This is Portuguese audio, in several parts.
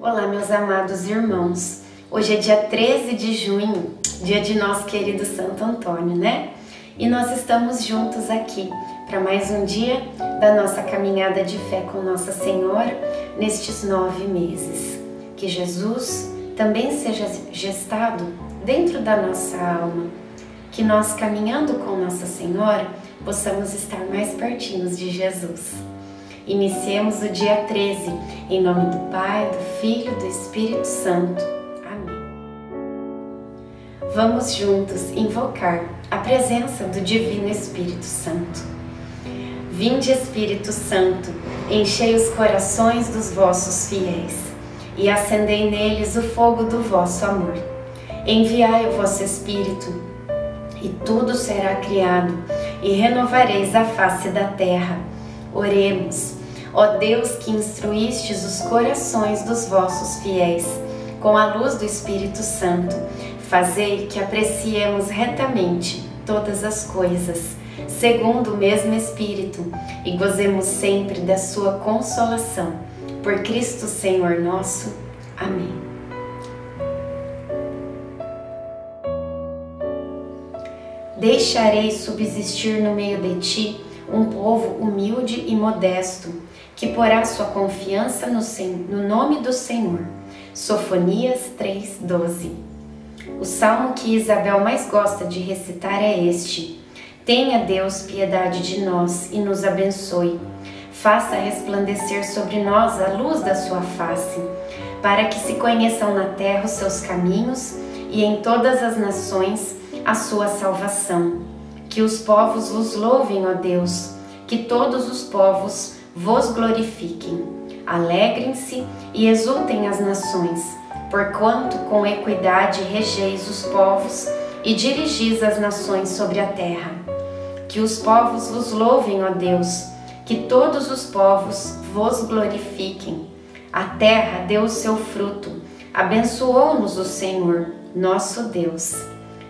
Olá, meus amados irmãos. Hoje é dia 13 de junho, dia de nosso querido Santo Antônio, né? E nós estamos juntos aqui para mais um dia da nossa caminhada de fé com Nossa Senhora nestes nove meses. Que Jesus também seja gestado dentro da nossa alma, que nós caminhando com Nossa Senhora possamos estar mais pertinhos de Jesus. Iniciemos o dia 13, em nome do Pai, do Filho e do Espírito Santo. Amém. Vamos juntos invocar a presença do Divino Espírito Santo. Vinde, Espírito Santo, enchei os corações dos vossos fiéis e acendei neles o fogo do vosso amor. Enviai o vosso Espírito, e tudo será criado, e renovareis a face da terra. Oremos. Ó Deus que instruístes os corações dos vossos fiéis com a luz do Espírito Santo, fazei que apreciemos retamente todas as coisas, segundo o mesmo Espírito, e gozemos sempre da sua consolação. Por Cristo Senhor nosso. Amém. Deixarei subsistir no meio de ti um povo humilde e modesto que porá sua confiança no, no nome do Senhor. Sofonias 3:12. O salmo que Isabel mais gosta de recitar é este: Tenha Deus piedade de nós e nos abençoe. Faça resplandecer sobre nós a luz da sua face, para que se conheçam na terra os seus caminhos e em todas as nações a sua salvação. Que os povos vos louvem, ó Deus, que todos os povos vos glorifiquem. Alegrem-se e exultem as nações, porquanto com equidade regeis os povos e dirigis as nações sobre a terra. Que os povos vos louvem, ó Deus, que todos os povos vos glorifiquem. A terra deu o seu fruto, abençoou-nos o Senhor, nosso Deus.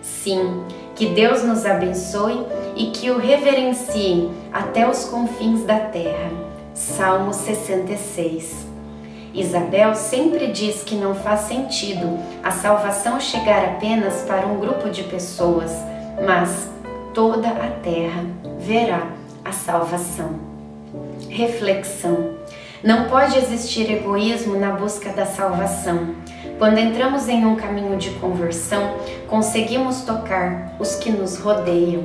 Sim, que Deus nos abençoe e que o reverenciem até os confins da terra. Salmo 66. Isabel sempre diz que não faz sentido a salvação chegar apenas para um grupo de pessoas, mas toda a terra verá a salvação. Reflexão. Não pode existir egoísmo na busca da salvação. Quando entramos em um caminho de conversão, conseguimos tocar os que nos rodeiam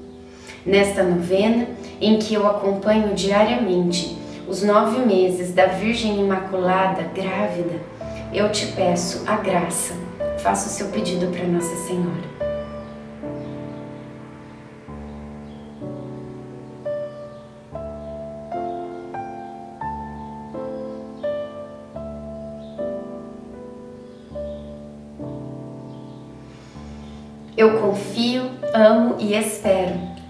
Nesta novena, em que eu acompanho diariamente os nove meses da Virgem Imaculada grávida, eu te peço a graça. Faça o seu pedido para Nossa Senhora. Eu confio, amo e espero